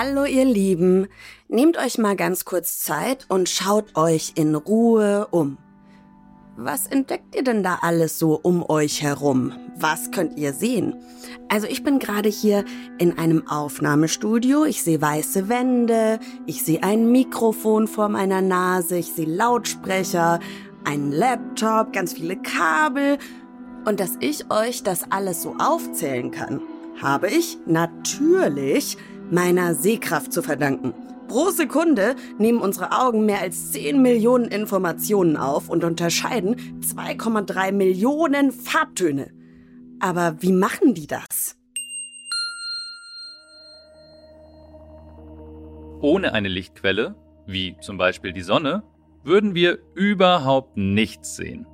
Hallo ihr Lieben, nehmt euch mal ganz kurz Zeit und schaut euch in Ruhe um. Was entdeckt ihr denn da alles so um euch herum? Was könnt ihr sehen? Also ich bin gerade hier in einem Aufnahmestudio. Ich sehe weiße Wände, ich sehe ein Mikrofon vor meiner Nase, ich sehe Lautsprecher, einen Laptop, ganz viele Kabel. Und dass ich euch das alles so aufzählen kann, habe ich natürlich meiner Sehkraft zu verdanken. Pro Sekunde nehmen unsere Augen mehr als 10 Millionen Informationen auf und unterscheiden 2,3 Millionen Farbtöne. Aber wie machen die das? Ohne eine Lichtquelle, wie zum Beispiel die Sonne, würden wir überhaupt nichts sehen.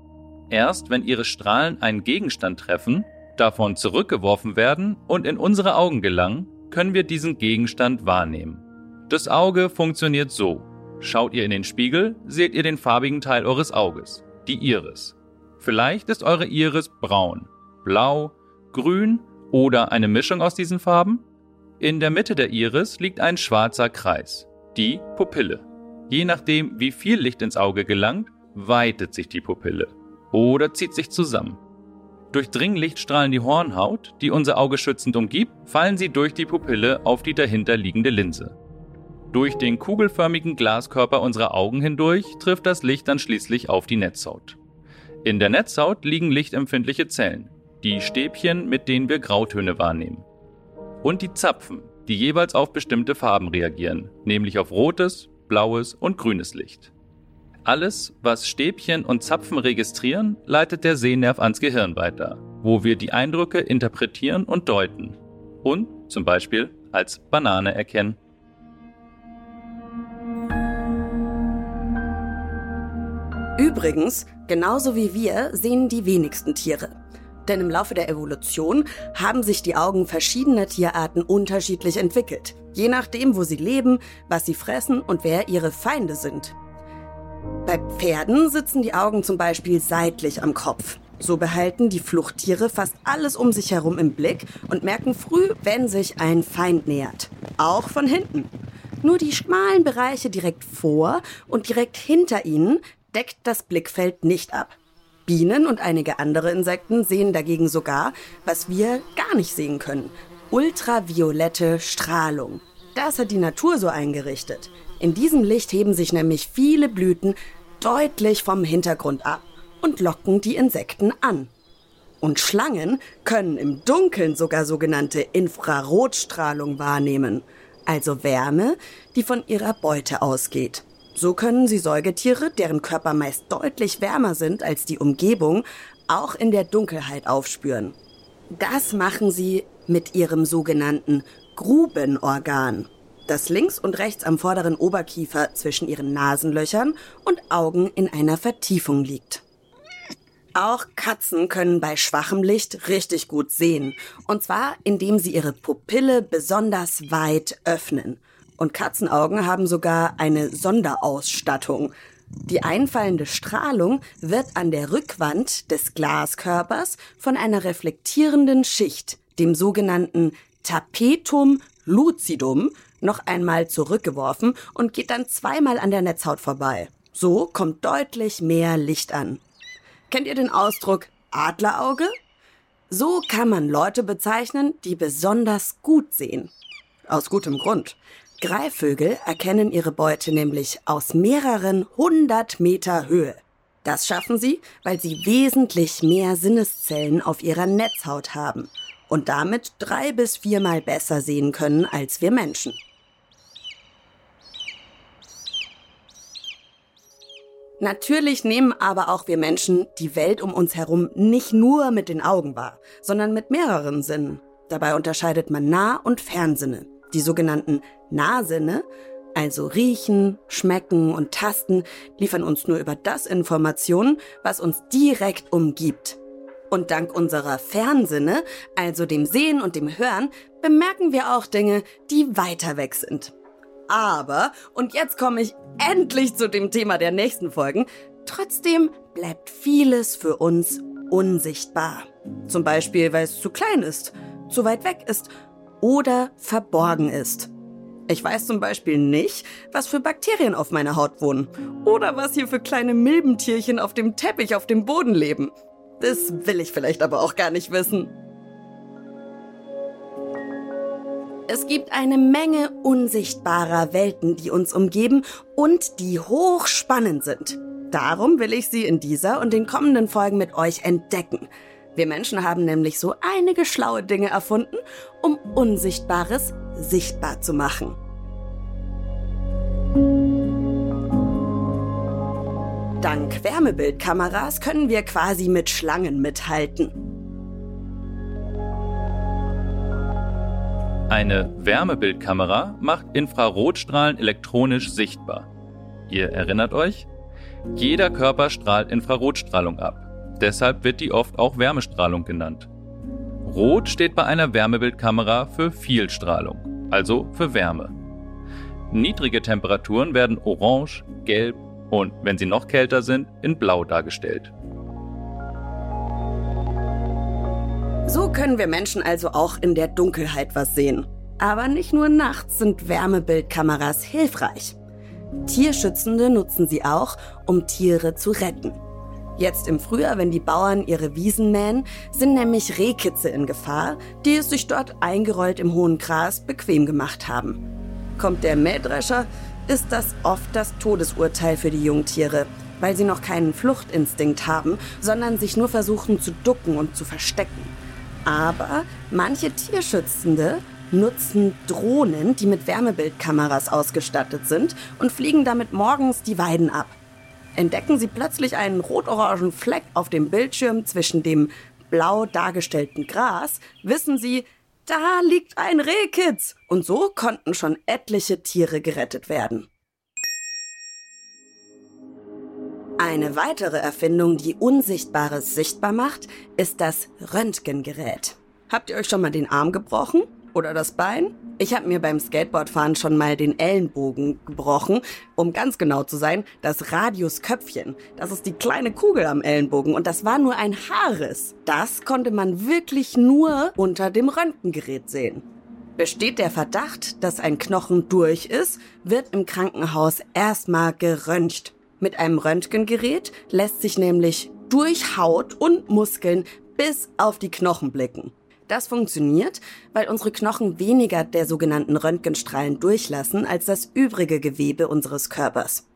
Erst wenn ihre Strahlen einen Gegenstand treffen, davon zurückgeworfen werden und in unsere Augen gelangen, können wir diesen Gegenstand wahrnehmen. Das Auge funktioniert so. Schaut ihr in den Spiegel, seht ihr den farbigen Teil eures Auges, die Iris. Vielleicht ist eure Iris braun, blau, grün oder eine Mischung aus diesen Farben. In der Mitte der Iris liegt ein schwarzer Kreis, die Pupille. Je nachdem, wie viel Licht ins Auge gelangt, weitet sich die Pupille oder zieht sich zusammen. Durchdringen Lichtstrahlen die Hornhaut, die unser Auge schützend umgibt, fallen sie durch die Pupille auf die dahinter liegende Linse. Durch den kugelförmigen Glaskörper unserer Augen hindurch trifft das Licht dann schließlich auf die Netzhaut. In der Netzhaut liegen lichtempfindliche Zellen, die Stäbchen, mit denen wir Grautöne wahrnehmen. Und die Zapfen, die jeweils auf bestimmte Farben reagieren, nämlich auf rotes, blaues und grünes Licht. Alles, was Stäbchen und Zapfen registrieren, leitet der Sehnerv ans Gehirn weiter, wo wir die Eindrücke interpretieren und deuten und zum Beispiel als Banane erkennen. Übrigens, genauso wie wir sehen die wenigsten Tiere. Denn im Laufe der Evolution haben sich die Augen verschiedener Tierarten unterschiedlich entwickelt, je nachdem, wo sie leben, was sie fressen und wer ihre Feinde sind. Bei Pferden sitzen die Augen zum Beispiel seitlich am Kopf. So behalten die Fluchttiere fast alles um sich herum im Blick und merken früh, wenn sich ein Feind nähert. Auch von hinten. Nur die schmalen Bereiche direkt vor und direkt hinter ihnen deckt das Blickfeld nicht ab. Bienen und einige andere Insekten sehen dagegen sogar, was wir gar nicht sehen können. Ultraviolette Strahlung. Das hat die Natur so eingerichtet. In diesem Licht heben sich nämlich viele Blüten deutlich vom Hintergrund ab und locken die Insekten an. Und Schlangen können im Dunkeln sogar sogenannte Infrarotstrahlung wahrnehmen, also Wärme, die von ihrer Beute ausgeht. So können sie Säugetiere, deren Körper meist deutlich wärmer sind als die Umgebung, auch in der Dunkelheit aufspüren. Das machen sie mit ihrem sogenannten Grubenorgan das links und rechts am vorderen Oberkiefer zwischen ihren Nasenlöchern und Augen in einer Vertiefung liegt. Auch Katzen können bei schwachem Licht richtig gut sehen. Und zwar, indem sie ihre Pupille besonders weit öffnen. Und Katzenaugen haben sogar eine Sonderausstattung. Die einfallende Strahlung wird an der Rückwand des Glaskörpers von einer reflektierenden Schicht, dem sogenannten Tapetum lucidum, noch einmal zurückgeworfen und geht dann zweimal an der Netzhaut vorbei. So kommt deutlich mehr Licht an. Kennt ihr den Ausdruck Adlerauge? So kann man Leute bezeichnen, die besonders gut sehen. Aus gutem Grund. Greifvögel erkennen ihre Beute nämlich aus mehreren hundert Meter Höhe. Das schaffen sie, weil sie wesentlich mehr Sinneszellen auf ihrer Netzhaut haben und damit drei bis viermal besser sehen können als wir Menschen. Natürlich nehmen aber auch wir Menschen die Welt um uns herum nicht nur mit den Augen wahr, sondern mit mehreren Sinnen. Dabei unterscheidet man Nah- und Fernsinne. Die sogenannten Nahsinne also riechen, schmecken und tasten, liefern uns nur über das Informationen, was uns direkt umgibt. Und dank unserer Fernsinne, also dem Sehen und dem Hören, bemerken wir auch Dinge, die weiter weg sind. Aber, und jetzt komme ich endlich zu dem Thema der nächsten Folgen, trotzdem bleibt vieles für uns unsichtbar. Zum Beispiel, weil es zu klein ist, zu weit weg ist oder verborgen ist. Ich weiß zum Beispiel nicht, was für Bakterien auf meiner Haut wohnen oder was hier für kleine Milbentierchen auf dem Teppich auf dem Boden leben. Das will ich vielleicht aber auch gar nicht wissen. Es gibt eine Menge unsichtbarer Welten, die uns umgeben und die hochspannend sind. Darum will ich sie in dieser und den kommenden Folgen mit euch entdecken. Wir Menschen haben nämlich so einige schlaue Dinge erfunden, um Unsichtbares sichtbar zu machen. Dank Wärmebildkameras können wir quasi mit Schlangen mithalten. Eine Wärmebildkamera macht Infrarotstrahlen elektronisch sichtbar. Ihr erinnert euch? Jeder Körper strahlt Infrarotstrahlung ab. Deshalb wird die oft auch Wärmestrahlung genannt. Rot steht bei einer Wärmebildkamera für Vielstrahlung, also für Wärme. Niedrige Temperaturen werden orange, gelb und, wenn sie noch kälter sind, in blau dargestellt. So können wir Menschen also auch in der Dunkelheit was sehen. Aber nicht nur nachts sind Wärmebildkameras hilfreich. Tierschützende nutzen sie auch, um Tiere zu retten. Jetzt im Frühjahr, wenn die Bauern ihre Wiesen mähen, sind nämlich Rehkitze in Gefahr, die es sich dort eingerollt im hohen Gras bequem gemacht haben. Kommt der Mähdrescher, ist das oft das Todesurteil für die Jungtiere, weil sie noch keinen Fluchtinstinkt haben, sondern sich nur versuchen zu ducken und zu verstecken. Aber manche Tierschützende nutzen Drohnen, die mit Wärmebildkameras ausgestattet sind und fliegen damit morgens die Weiden ab entdecken sie plötzlich einen rot-orangen Fleck auf dem Bildschirm zwischen dem blau dargestellten Gras, wissen sie, da liegt ein Rehkitz. Und so konnten schon etliche Tiere gerettet werden. Eine weitere Erfindung, die Unsichtbares sichtbar macht, ist das Röntgengerät. Habt ihr euch schon mal den Arm gebrochen? Oder das Bein? Ich habe mir beim Skateboardfahren schon mal den Ellenbogen gebrochen. Um ganz genau zu sein, das Radiusköpfchen. Das ist die kleine Kugel am Ellenbogen und das war nur ein Haarriss. Das konnte man wirklich nur unter dem Röntgengerät sehen. Besteht der Verdacht, dass ein Knochen durch ist, wird im Krankenhaus erstmal geröntgt. Mit einem Röntgengerät lässt sich nämlich durch Haut und Muskeln bis auf die Knochen blicken. Das funktioniert, weil unsere Knochen weniger der sogenannten Röntgenstrahlen durchlassen als das übrige Gewebe unseres Körpers.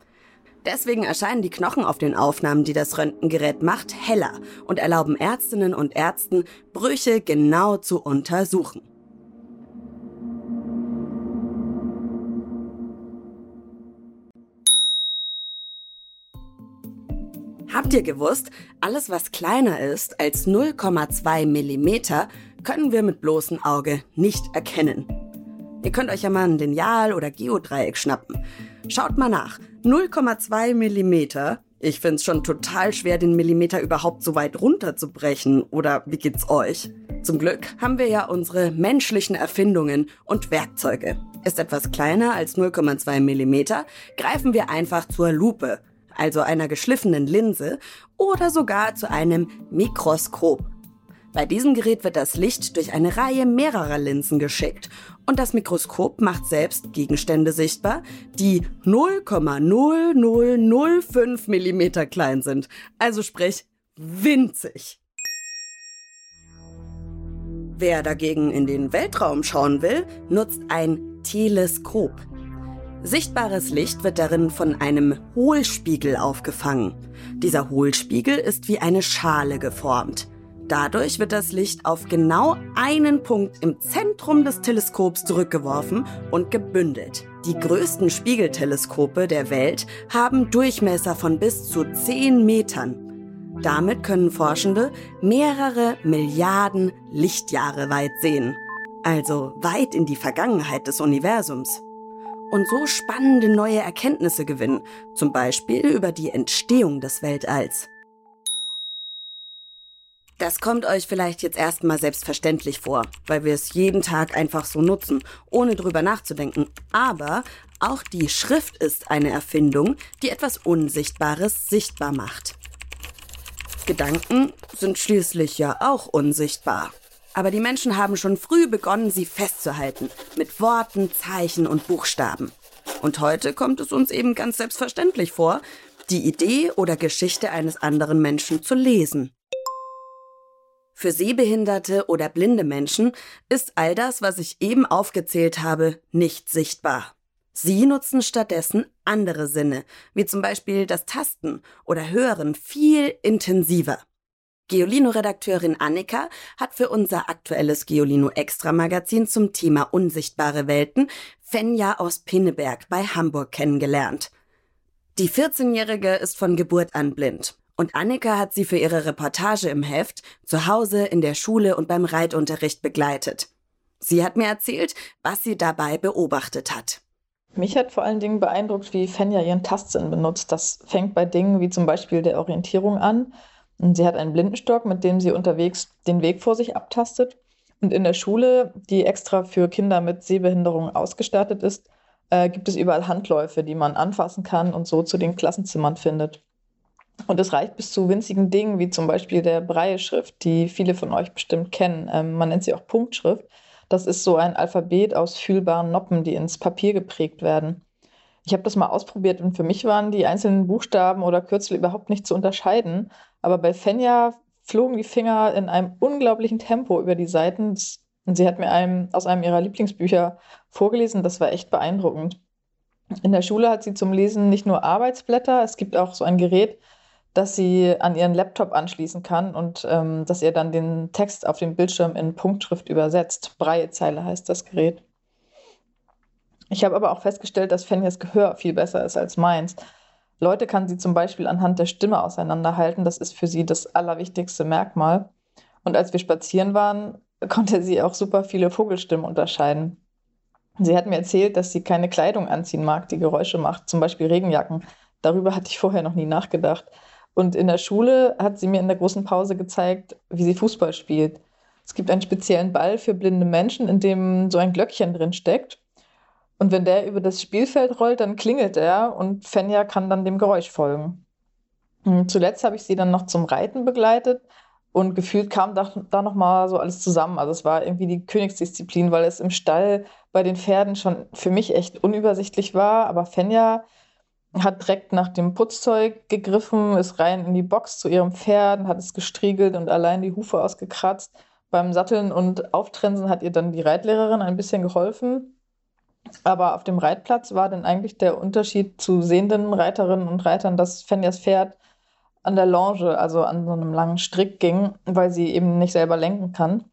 Deswegen erscheinen die Knochen auf den Aufnahmen, die das Röntgengerät macht, heller und erlauben Ärztinnen und Ärzten, Brüche genau zu untersuchen. Habt ihr gewusst, alles was kleiner ist als 0,2 Millimeter können wir mit bloßem Auge nicht erkennen. Ihr könnt euch ja mal ein Lineal oder Geodreieck schnappen. Schaut mal nach. 0,2 Millimeter. Ich find's schon total schwer, den Millimeter überhaupt so weit runterzubrechen. Oder wie geht's euch? Zum Glück haben wir ja unsere menschlichen Erfindungen und Werkzeuge. Ist etwas kleiner als 0,2 Millimeter, greifen wir einfach zur Lupe, also einer geschliffenen Linse oder sogar zu einem Mikroskop. Bei diesem Gerät wird das Licht durch eine Reihe mehrerer Linsen geschickt und das Mikroskop macht selbst Gegenstände sichtbar, die 0,0005 mm klein sind, also sprich winzig. Wer dagegen in den Weltraum schauen will, nutzt ein Teleskop. Sichtbares Licht wird darin von einem Hohlspiegel aufgefangen. Dieser Hohlspiegel ist wie eine Schale geformt. Dadurch wird das Licht auf genau einen Punkt im Zentrum des Teleskops zurückgeworfen und gebündelt. Die größten Spiegelteleskope der Welt haben Durchmesser von bis zu 10 Metern. Damit können Forschende mehrere Milliarden Lichtjahre weit sehen. Also weit in die Vergangenheit des Universums. Und so spannende neue Erkenntnisse gewinnen, zum Beispiel über die Entstehung des Weltalls. Das kommt euch vielleicht jetzt erstmal selbstverständlich vor, weil wir es jeden Tag einfach so nutzen, ohne drüber nachzudenken. Aber auch die Schrift ist eine Erfindung, die etwas Unsichtbares sichtbar macht. Gedanken sind schließlich ja auch unsichtbar. Aber die Menschen haben schon früh begonnen, sie festzuhalten, mit Worten, Zeichen und Buchstaben. Und heute kommt es uns eben ganz selbstverständlich vor, die Idee oder Geschichte eines anderen Menschen zu lesen. Für sehbehinderte oder blinde Menschen ist all das, was ich eben aufgezählt habe, nicht sichtbar. Sie nutzen stattdessen andere Sinne, wie zum Beispiel das Tasten oder Hören, viel intensiver. Geolino-Redakteurin Annika hat für unser aktuelles Geolino Extra Magazin zum Thema unsichtbare Welten Fenja aus Pinneberg bei Hamburg kennengelernt. Die 14-Jährige ist von Geburt an blind und Annika hat sie für ihre Reportage im Heft zu Hause, in der Schule und beim Reitunterricht begleitet. Sie hat mir erzählt, was sie dabei beobachtet hat. Mich hat vor allen Dingen beeindruckt, wie Fenja ihren Tastsinn benutzt. Das fängt bei Dingen wie zum Beispiel der Orientierung an. Und sie hat einen Blindenstock, mit dem sie unterwegs den Weg vor sich abtastet. Und in der Schule, die extra für Kinder mit Sehbehinderung ausgestattet ist, äh, gibt es überall Handläufe, die man anfassen kann und so zu den Klassenzimmern findet. Und es reicht bis zu winzigen Dingen, wie zum Beispiel der Breie-Schrift, die viele von euch bestimmt kennen. Ähm, man nennt sie auch Punktschrift. Das ist so ein Alphabet aus fühlbaren Noppen, die ins Papier geprägt werden. Ich habe das mal ausprobiert und für mich waren die einzelnen Buchstaben oder Kürzel überhaupt nicht zu unterscheiden. Aber bei Fenja flogen die Finger in einem unglaublichen Tempo über die Seiten. Und sie hat mir einem, aus einem ihrer Lieblingsbücher vorgelesen. Das war echt beeindruckend. In der Schule hat sie zum Lesen nicht nur Arbeitsblätter, es gibt auch so ein Gerät, dass sie an ihren Laptop anschließen kann und ähm, dass ihr dann den Text auf dem Bildschirm in Punktschrift übersetzt. Breiezeile heißt das Gerät. Ich habe aber auch festgestellt, dass Fenjas Gehör viel besser ist als meins. Leute kann sie zum Beispiel anhand der Stimme auseinanderhalten. Das ist für sie das allerwichtigste Merkmal. Und als wir spazieren waren, konnte sie auch super viele Vogelstimmen unterscheiden. Sie hat mir erzählt, dass sie keine Kleidung anziehen mag, die Geräusche macht, zum Beispiel Regenjacken. Darüber hatte ich vorher noch nie nachgedacht. Und in der Schule hat sie mir in der großen Pause gezeigt, wie sie Fußball spielt. Es gibt einen speziellen Ball für blinde Menschen, in dem so ein Glöckchen drin steckt. Und wenn der über das Spielfeld rollt, dann klingelt er und Fenja kann dann dem Geräusch folgen. Und zuletzt habe ich sie dann noch zum Reiten begleitet und gefühlt kam da, da nochmal so alles zusammen. Also es war irgendwie die Königsdisziplin, weil es im Stall bei den Pferden schon für mich echt unübersichtlich war. Aber Fenja hat direkt nach dem Putzzeug gegriffen, ist rein in die Box zu ihrem Pferd, hat es gestriegelt und allein die Hufe ausgekratzt. Beim Satteln und Auftrensen hat ihr dann die Reitlehrerin ein bisschen geholfen. Aber auf dem Reitplatz war dann eigentlich der Unterschied zu sehenden Reiterinnen und Reitern, dass Fenjas Pferd an der Longe, also an so einem langen Strick ging, weil sie eben nicht selber lenken kann.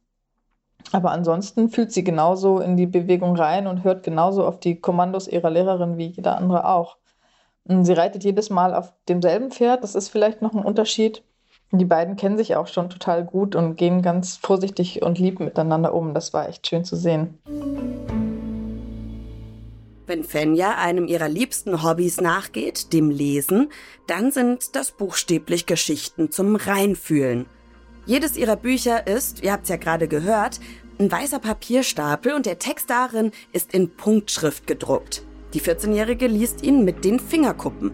Aber ansonsten fühlt sie genauso in die Bewegung rein und hört genauso auf die Kommandos ihrer Lehrerin wie jeder andere auch. Sie reitet jedes Mal auf demselben Pferd. Das ist vielleicht noch ein Unterschied. Die beiden kennen sich auch schon total gut und gehen ganz vorsichtig und lieb miteinander um. Das war echt schön zu sehen. Wenn Fenja einem ihrer liebsten Hobbys nachgeht, dem Lesen, dann sind das buchstäblich Geschichten zum Reinfühlen. Jedes ihrer Bücher ist, ihr habt es ja gerade gehört, ein weißer Papierstapel und der Text darin ist in Punktschrift gedruckt. Die 14-Jährige liest ihn mit den Fingerkuppen.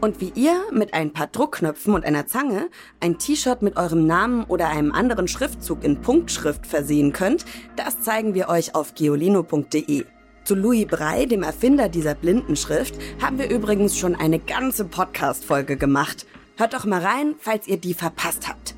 Und wie ihr mit ein paar Druckknöpfen und einer Zange ein T-Shirt mit eurem Namen oder einem anderen Schriftzug in Punktschrift versehen könnt, das zeigen wir euch auf geolino.de. Zu Louis Brey, dem Erfinder dieser Blindenschrift, haben wir übrigens schon eine ganze Podcast-Folge gemacht. Hört doch mal rein, falls ihr die verpasst habt.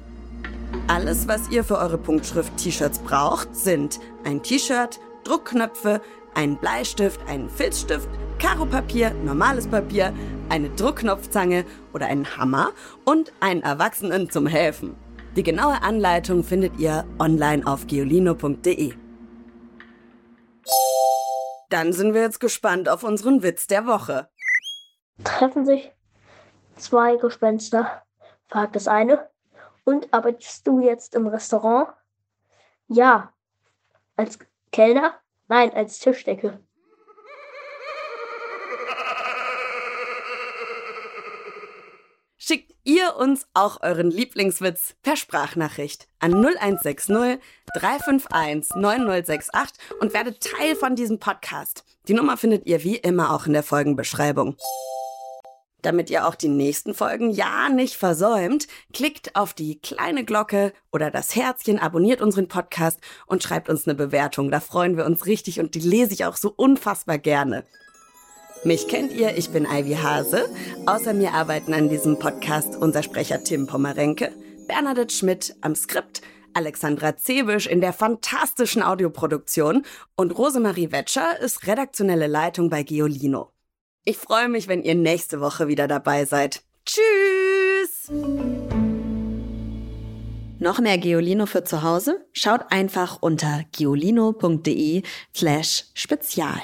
Alles, was ihr für eure Punktschrift-T-Shirts braucht, sind ein T-Shirt, Druckknöpfe, einen Bleistift, einen Filzstift, Karopapier, normales Papier, eine Druckknopfzange oder einen Hammer und einen Erwachsenen zum Helfen. Die genaue Anleitung findet ihr online auf geolino.de. Dann sind wir jetzt gespannt auf unseren Witz der Woche. Treffen sich zwei Gespenster, fragt das eine. Und arbeitest du jetzt im Restaurant? Ja. Als Kellner? Nein, als Tischdecke. Ihr uns auch euren Lieblingswitz per Sprachnachricht an 0160 351 9068 und werdet Teil von diesem Podcast. Die Nummer findet ihr wie immer auch in der Folgenbeschreibung. Damit ihr auch die nächsten Folgen ja nicht versäumt, klickt auf die kleine Glocke oder das Herzchen, abonniert unseren Podcast und schreibt uns eine Bewertung. Da freuen wir uns richtig und die lese ich auch so unfassbar gerne. Mich kennt ihr, ich bin Ivy Hase. Außer mir arbeiten an diesem Podcast unser Sprecher Tim Pommerenke, Bernadette Schmidt am Skript, Alexandra Zebisch in der fantastischen Audioproduktion und Rosemarie Wetscher ist redaktionelle Leitung bei Geolino. Ich freue mich, wenn ihr nächste Woche wieder dabei seid. Tschüss! Noch mehr Geolino für zu Hause? Schaut einfach unter geolino.de slash spezial.